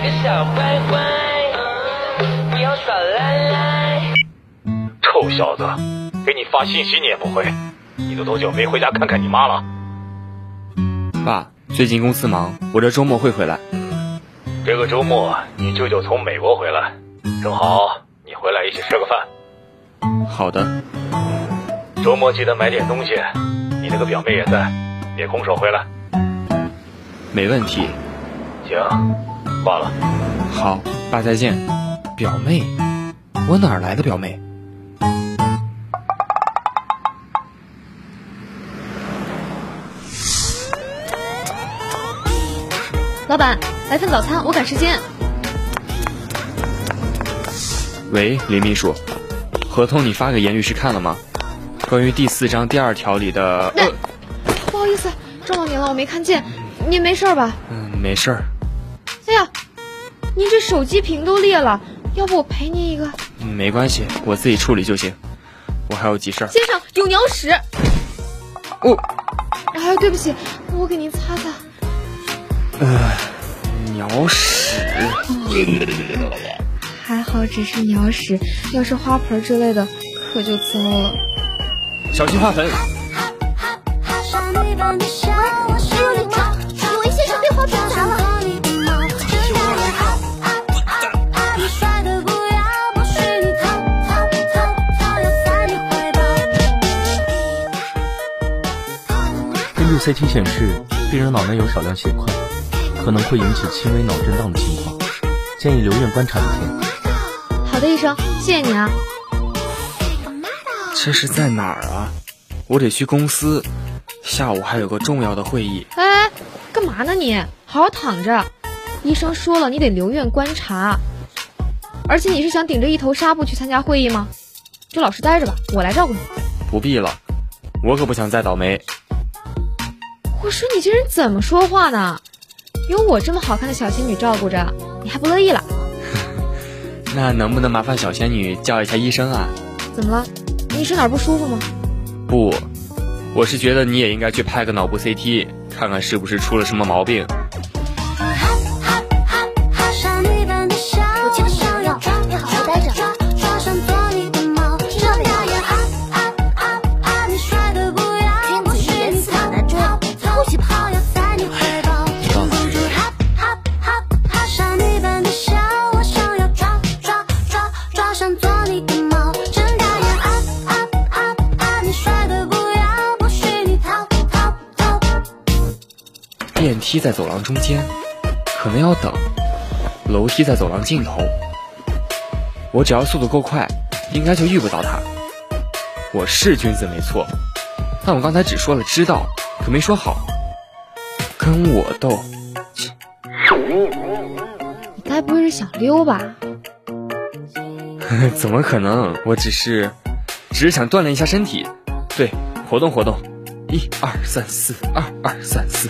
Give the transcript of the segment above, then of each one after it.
个小坏坏，不要耍赖赖。臭小子，给你发信息你也不回，你都多久没回家看看你妈了？爸，最近公司忙，我这周末会回来。这个周末你舅舅从美国回来，正好你回来一起吃个饭。好的，周末记得买点东西，你那个表妹也在，别空手回来。没问题。行，挂了。好，爸再见。表妹，我哪来的表妹？老板，来份早餐，我赶时间。喂，林秘书，合同你发给严律师看了吗？关于第四章第二条里的……那、不好意思，撞到您了，我没看见。您没事吧？嗯，没事儿。哎呀，您这手机屏都裂了，要不我赔您一个？没关系，我自己处理就行。我还有急事儿。先生，有鸟屎。哦。哎，对不起，我给您擦擦。呃，鸟屎。还好只是鸟屎，要是花盆之类的，可就糟了。小心花粉。CT 显示，病人脑内有少量血块，可能会引起轻微脑震荡的情况，建议留院观察一天。好的，医生，谢谢你啊。这是在哪儿啊？我得去公司，下午还有个重要的会议。哎，干嘛呢你？好好躺着。医生说了，你得留院观察。而且你是想顶着一头纱布去参加会议吗？就老实待着吧，我来照顾你。不必了，我可不想再倒霉。我说你这人怎么说话呢？有我这么好看的小仙女照顾着，你还不乐意了？那能不能麻烦小仙女叫一下医生啊？怎么了？你是哪儿不舒服吗？不，我是觉得你也应该去拍个脑部 CT，看看是不是出了什么毛病。梯在走廊中间，可能要等；楼梯在走廊尽头，我只要速度够快，应该就遇不到他。我是君子没错，但我刚才只说了知道，可没说好。跟我斗，你该不会是想溜吧？怎么可能？我只是，只是想锻炼一下身体，对，活动活动。一二三四，二二三四。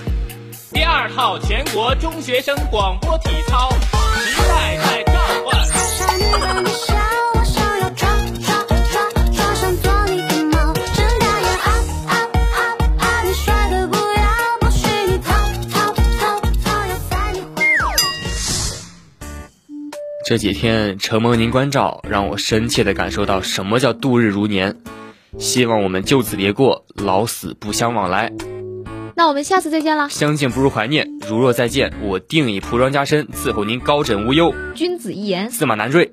第二套全国中学生广播体操，时代在召唤。这几天承蒙您关照，让我深切的感受到什么叫度日如年。希望我们就此别过，老死不相往来。那我们下次再见了。相见不如怀念，如若再见，我定以蒲庄加身伺候您高枕无忧。君子一言，驷马难追。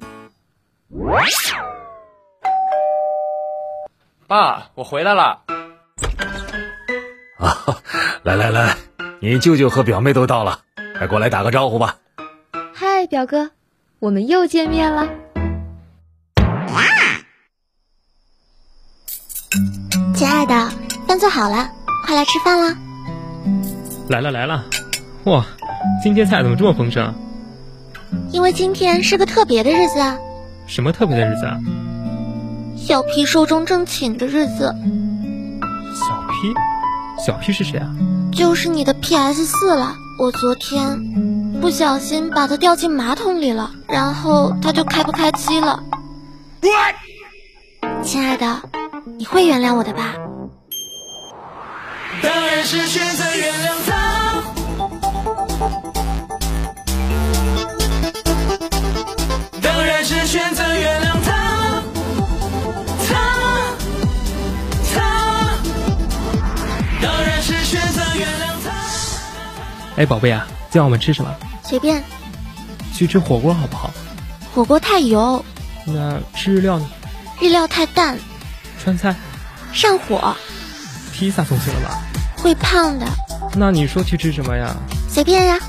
爸，我回来了。啊，来来来，你舅舅和表妹都到了，快过来打个招呼吧。嗨，表哥，我们又见面了。亲爱的，饭做好了，快来吃饭啦！来了来了，哇，今天菜怎么这么丰盛？因为今天是个特别的日子啊！什么特别的日子啊？小 P 寿终正寝的日子。小 P，，小 P 是谁啊？就是你的 PS 四了。我昨天不小心把它掉进马桶里了，然后它就开不开机了。亲爱的。你会原谅我的吧？当然是选择原谅他。当然是选择原谅他。他，他，当然是选择原谅他。哎，宝贝啊，今晚我们吃什么？随便。去吃火锅好不好？火锅太油。那吃日料呢？日料太淡。川菜。上火。披萨送去了吧？会胖的。那你说去吃什么呀？随便呀。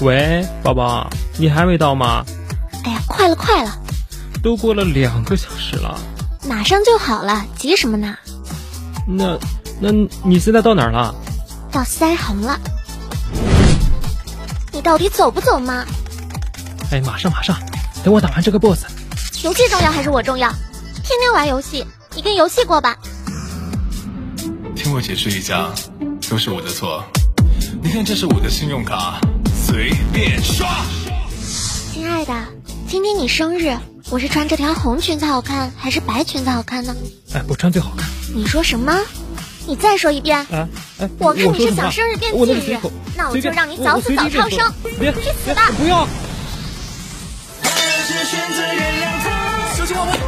喂，宝宝，你还没到吗？哎呀，快了，快了。都过了两个小时了。马上就好了，急什么呢？那，那你现在到哪儿了？到腮红了。你到底走不走嘛？哎，马上马上，等我打完这个 boss。游戏重要还是我重要？天天玩游戏，你跟游戏过吧。听我解释一下，都是我的错。你看，这是我的信用卡，随便刷。亲爱的，今天你生日，我是穿这条红裙子好看，还是白裙子好看呢？哎，我穿最好看。你说什么？你再说一遍。啊，哎，我看你是想生日变忌日，那我就让你早死早超生，别去死吧！不要。先生，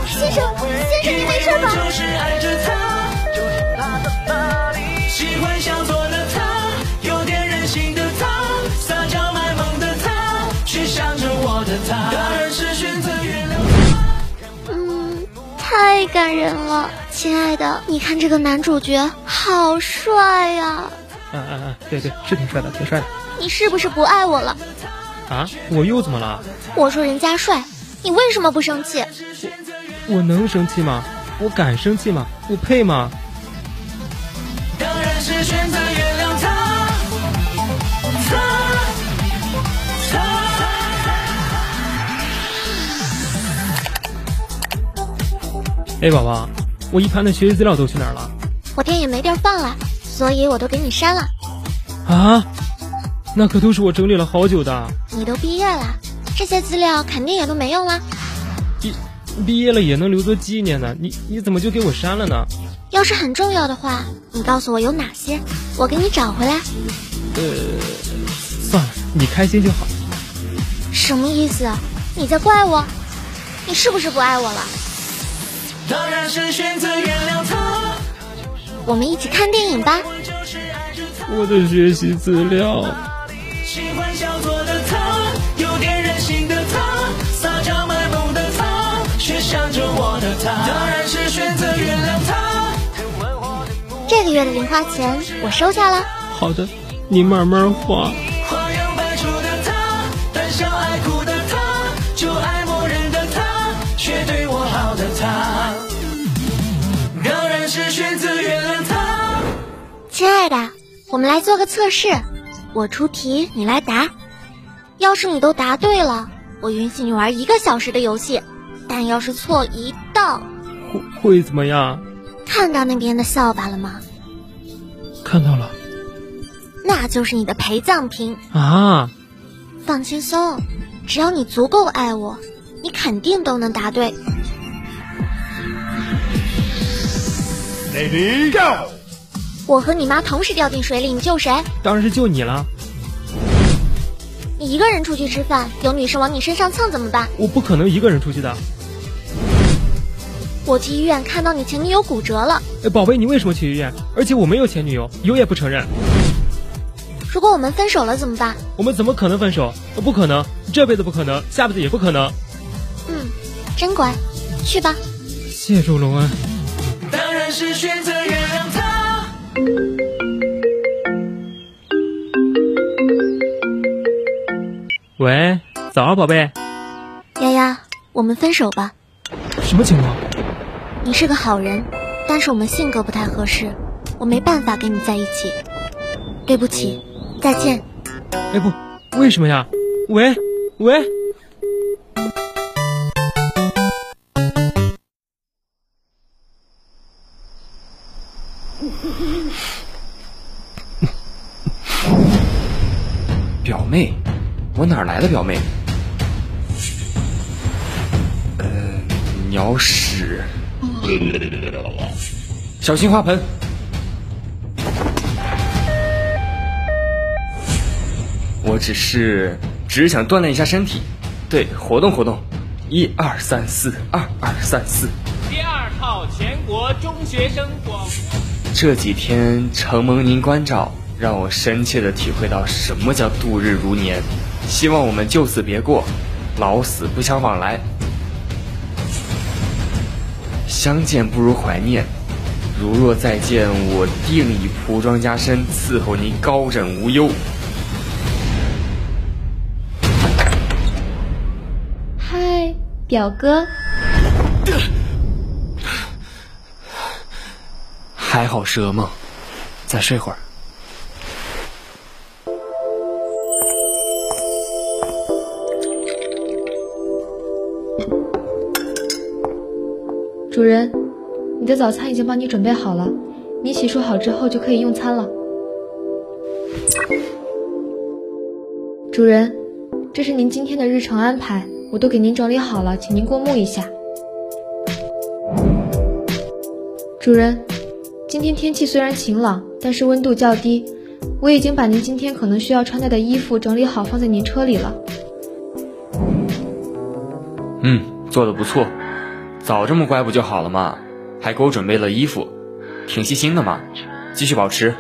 先生，你没事吧？嗯，太感人了，亲爱的，你看这个男主角好帅呀！嗯嗯嗯，对对，是挺帅的，挺帅的。你是不是不爱我了？啊，我又怎么了？我说人家帅，你为什么不生气？我我能生气吗？我敢生气吗？我配吗？哎，宝宝，我一盘的学习资料都去哪儿了？我店也没地儿放了，所以我都给你删了。啊，那可都是我整理了好久的。你都毕业了，这些资料肯定也都没用了。毕毕业了也能留作纪念呢，你你怎么就给我删了呢？要是很重要的话，你告诉我有哪些，我给你找回来。呃，算了，你开心就好。什么意思？你在怪我？你是不是不爱我了？当然是选择原谅他。我们一起看电影吧。我的学习资料。喜欢小作的他，有点任性的他，撒娇卖萌的他，却想着我的他。当然是选择原谅他。这个月的零花钱我收下了。好的，你慢慢花。亲爱的，我们来做个测试，我出题，你来答。要是你都答对了，我允许你玩一个小时的游戏；但要是错一道，会会怎么样？看到那边的扫把了吗？看到了，那就是你的陪葬品啊！放轻松，只要你足够爱我，你肯定都能答对。Ready go！我和你妈同时掉进水里，你救谁？当然是救你了。你一个人出去吃饭，有女生往你身上蹭怎么办？我不可能一个人出去的。我去医院看到你前女友骨折了。哎，宝贝，你为什么去医院？而且我没有前女友，有也不承认。如果我们分手了怎么办？我们怎么可能分手？不可能，这辈子不可能，下辈子也不可能。嗯，真乖，去吧。谢主隆恩。当然是选择原谅他。喂，早啊，宝贝。丫丫，我们分手吧。什么情况？你是个好人，但是我们性格不太合适，我没办法跟你在一起。对不起，再见。哎不，为什么呀？喂喂。妹，我哪来的表妹？呃，鸟屎！小心花盆！我只是只是想锻炼一下身体，对，活动活动。一二三四，二二三四。第二套全国中学生广播。这几天承蒙您关照。让我深切的体会到什么叫度日如年。希望我们就此别过，老死不相往来。相见不如怀念，如若再见，我定以仆装加身伺候您高枕无忧。嗨，表哥，还好是噩梦，再睡会儿。主人，你的早餐已经帮你准备好了，你洗漱好之后就可以用餐了。主人，这是您今天的日程安排，我都给您整理好了，请您过目一下。主人，今天天气虽然晴朗，但是温度较低，我已经把您今天可能需要穿戴的衣服整理好，放在您车里了。嗯，做的不错。早这么乖不就好了吗？还给我准备了衣服，挺细心的嘛。继续保持，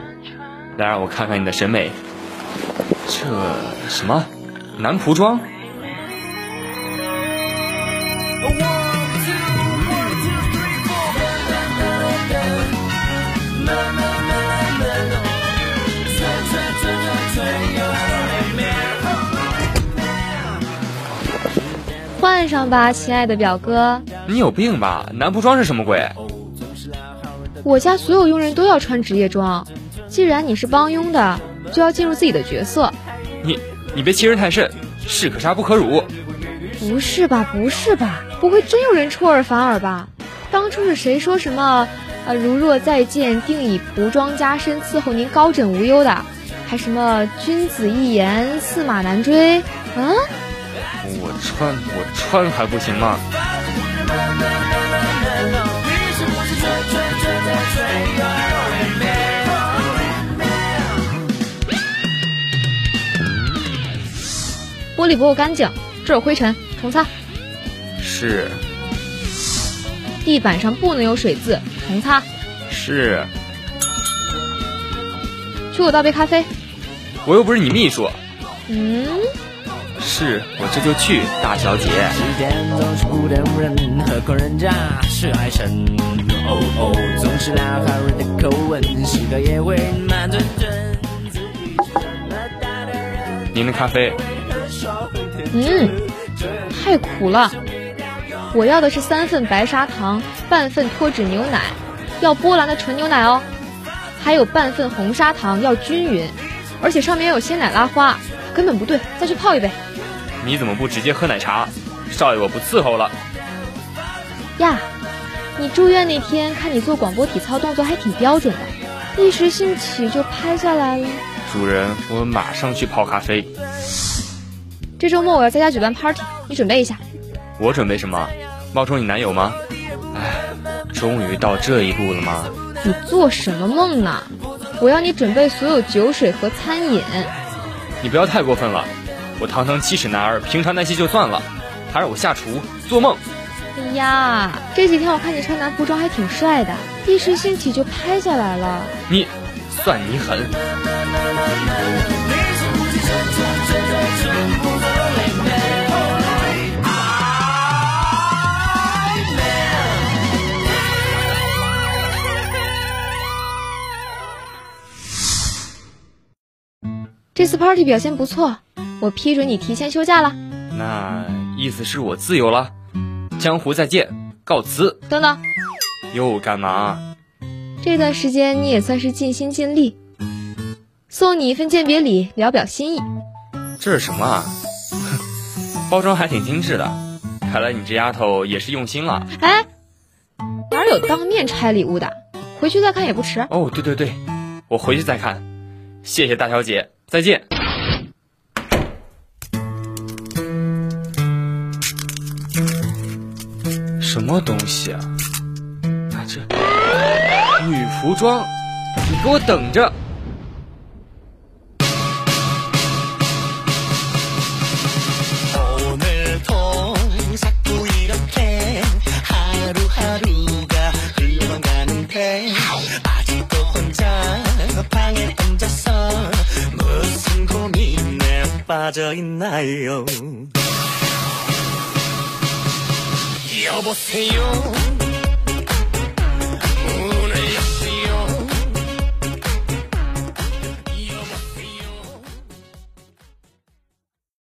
来让我看看你的审美。这什么男仆装？换上吧，亲爱的表哥。你有病吧？男仆装是什么鬼？我家所有佣人都要穿职业装。既然你是帮佣的，就要进入自己的角色。你你别欺人太甚，士可杀不可辱。不是吧？不是吧？不会真有人出尔反尔吧？当初是谁说什么？呃，如若再见，定以仆装加身伺候您高枕无忧的？还什么君子一言，驷马难追？啊？我穿我穿还不行吗？玻璃不够干净，这有灰尘，重擦。是。地板上不能有水渍，重擦。是。去给我倒杯咖啡。我又不是你秘书。嗯。是我这就去，大小姐。您的咖啡。嗯，太苦了。我要的是三份白砂糖，半份脱脂牛奶，要波兰的纯牛奶哦。还有半份红砂糖，要均匀，而且上面要有鲜奶拉花，根本不对，再去泡一杯。你怎么不直接喝奶茶？少爷，我不伺候了。呀，你住院那天看你做广播体操动作还挺标准的，一时兴起就拍下来了。主人，我马上去泡咖啡。这周末我要在家举办 party，你准备一下。我准备什么？冒充你男友吗？哎，终于到这一步了吗？你做什么梦呢？我要你准备所有酒水和餐饮。你不要太过分了。我堂堂七尺男儿，平常那些就算了，还让我下厨，做梦！哎呀，这几天我看你穿男服装还挺帅的，一时兴起就拍下来了。你，算你狠！这次 party 表现不错。我批准你提前休假了，那意思是我自由了，江湖再见，告辞。等等，又干嘛？这段时间你也算是尽心尽力，送你一份鉴别礼，聊表心意。这是什么啊？包装还挺精致的，看来你这丫头也是用心了。哎，哪有当面拆礼物的？回去再看也不迟。哦，对对对，我回去再看。谢谢大小姐，再见。什么东西啊？啊，这女服装，你给我等着！ 여보세요 もせよ。